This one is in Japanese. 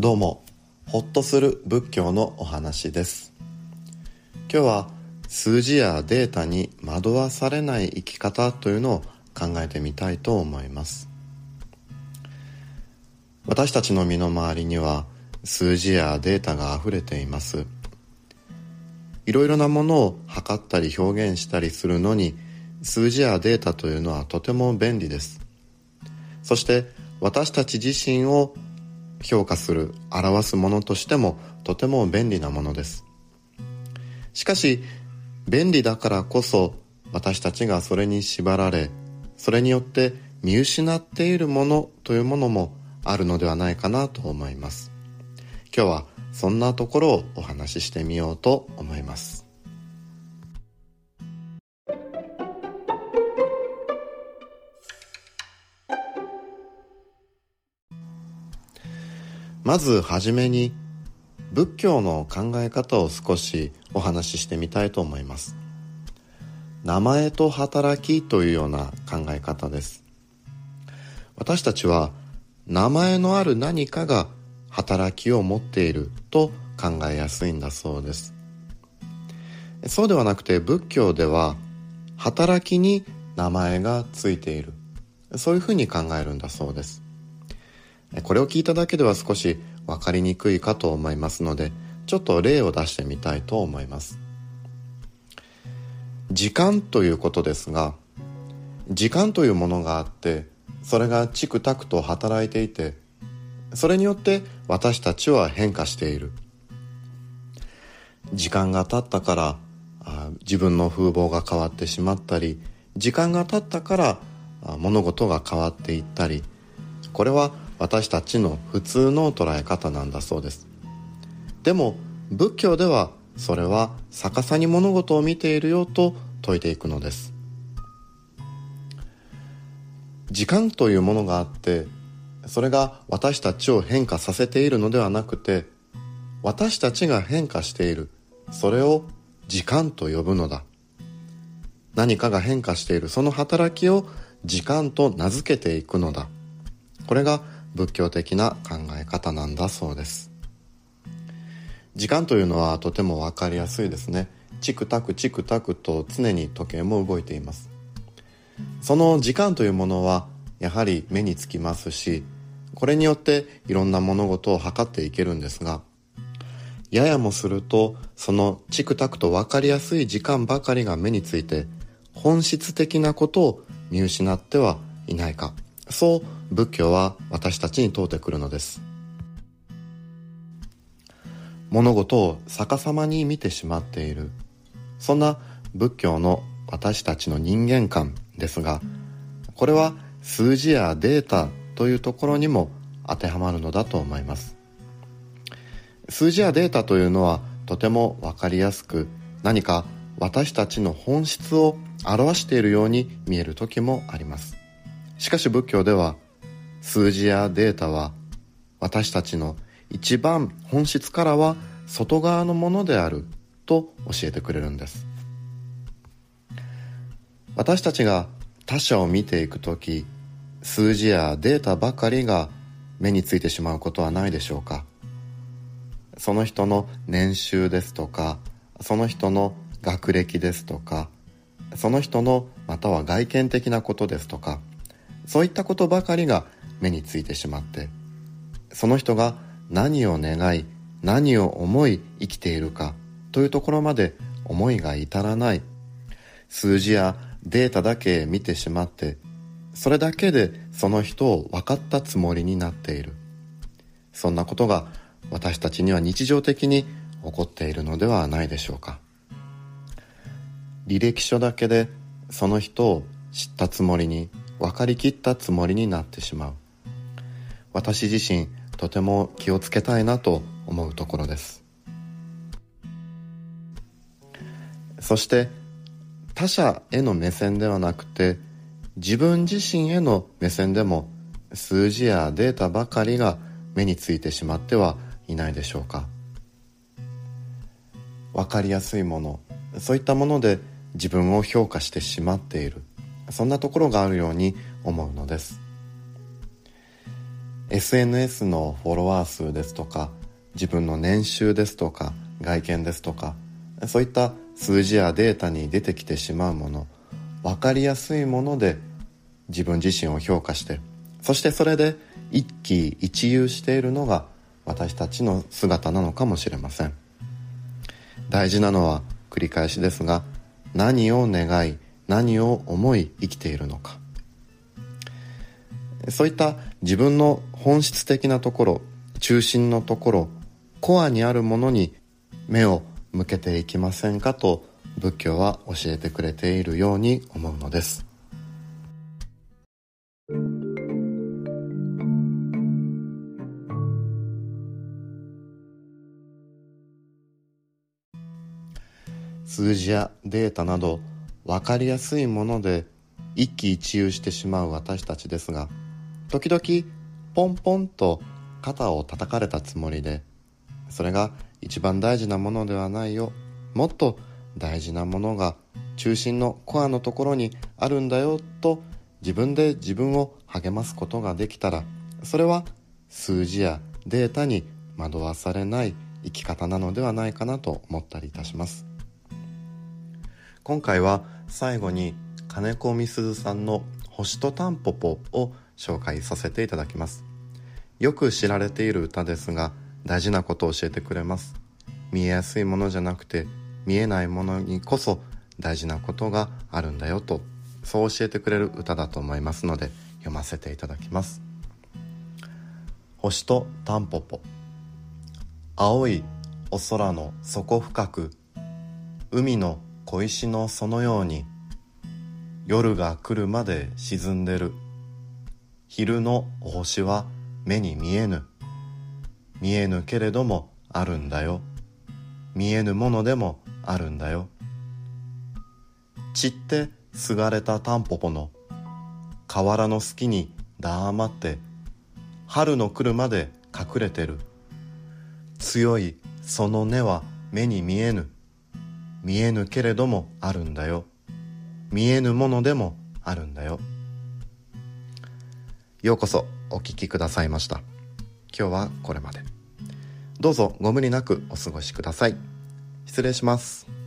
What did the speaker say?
どうもホッとする仏教のお話です。今日は数字やデータに惑わされない生き方というのを考えてみたいと思います。私たちの身の回りには数字やデータが溢れています。いろいろなものを測ったり表現したりするのに数字やデータというのはとても便利です。そして私たち自身を評価する表すものとしてもとても便利なものです。しかし便利だからこそ私たちがそれに縛られそれによって見失っているものというものもあるのではないかなと思います。今日はそんなところをお話ししてみようと思います。まずはじめに仏教の考え方を少しお話ししてみたいと思います。名前と働きというような考え方です。私たちは名前のある何かが働きを持っていると考えやすいんだそうです。そうではなくて仏教では働きに名前がついている。そういうふうに考えるんだそうです。これを聞いただけでは少し分かりにくいかと思いますのでちょっと例を出してみたいと思います。時間ということですが時間というものがあってそれがチクタクと働いていてそれによって私たちは変化している。時間が経ったから自分の風貌が変わってしまったり時間が経ったから物事が変わっていったりこれは私たちの普通の捉え方なんだそうです。でも仏教ではそれは逆さに物事を見ているよと説いていくのです。時間というものがあってそれが私たちを変化させているのではなくて私たちが変化しているそれを時間と呼ぶのだ。何かが変化しているその働きを時間と名付けていくのだ。これが仏教的な考え方なんだそうです。時間というのはとても分かりやすいですね。チクタクチクタクと常に時計も動いています。その時間というものはやはり目につきますしこれによっていろんな物事を測っていけるんですがややもするとそのチクタクと分かりやすい時間ばかりが目について本質的なことを見失ってはいないか。そう仏教は私たちに問うてくるのです。物事を逆さまに見てしまっている。そんな仏教の私たちの人間観ですがこれは数字やデータというところにも当てはまるのだと思います。数字やデータというのはとても分かりやすく何か私たちの本質を表しているように見える時もあります。しかし仏教では数字やデータは私たちの一番本質からは外側のものであると教えてくれるんです。私たちが他者を見ていく時数字やデータばかりが目についてしまうことはないでしょうか。その人の年収ですとかその人の学歴ですとかその人のまたは外見的なことですとかそういったことばかりが目についてしまってその人が何を願い何を思い生きているかというところまで思いが至らない。数字やデータだけ見てしまってそれだけでその人を分かったつもりになっている。そんなことが私たちには日常的に起こっているのではないでしょうか。履歴書だけでその人を知ったつもりに分かりきったつもりになってしまう。私自身とても気をつけたいなと思うところです。そして他者への目線ではなくて自分自身への目線でも数字やデータばかりが目についてしまってはいないでしょうか。分かりやすいものそういったもので自分を評価してしまっている。そんなところがあるように思うのです。SNS のフォロワー数ですとか自分の年収ですとか外見ですとかそういった数字やデータに出てきてしまうもの分かりやすいもので自分自身を評価してそしてそれで一喜一憂しているのが私たちの姿なのかもしれません。大事なのは繰り返しですが何を願い何を思い生きているのか。そういった自分の本質的なところ中心のところコアにあるものに目を向けていきませんかと仏教は教えてくれているように思うのです。数字やデータなど分かりやすいもので一喜一憂してしまう私たちですが時々ポンポンと肩を叩かれたつもりでそれが一番大事なものではないよ。もっと大事なものが中心のコアのところにあるんだよと自分で自分を励ますことができたらそれは数字やデータに惑わされない生き方なのではないかなと思ったりいたします。今回は最後に金子みすずさんの「星とタンポポ」を紹介させていただきます。よく知られている歌ですが大事なことを教えてくれます。見えやすいものじゃなくて見えないものにこそ大事なことがあるんだよとそう教えてくれる歌だと思いますので読ませていただきます。星とタンポポ青いお空の底深く海の小石のそのように夜が来るまで沈んでる。昼のお星は目に見えぬ。見えぬけれどもあるんだよ。見えぬものでもあるんだよ。散ってすがれたタンポポの河原の隙に黙って春の来るまで隠れてる。強いその根は目に見えぬ。見えぬけれどもあるんだよ。見えぬものでもあるんだよ。ようこそお聴きくださいました。今日はこれまで。どうぞご無理なくお過ごしください。失礼します。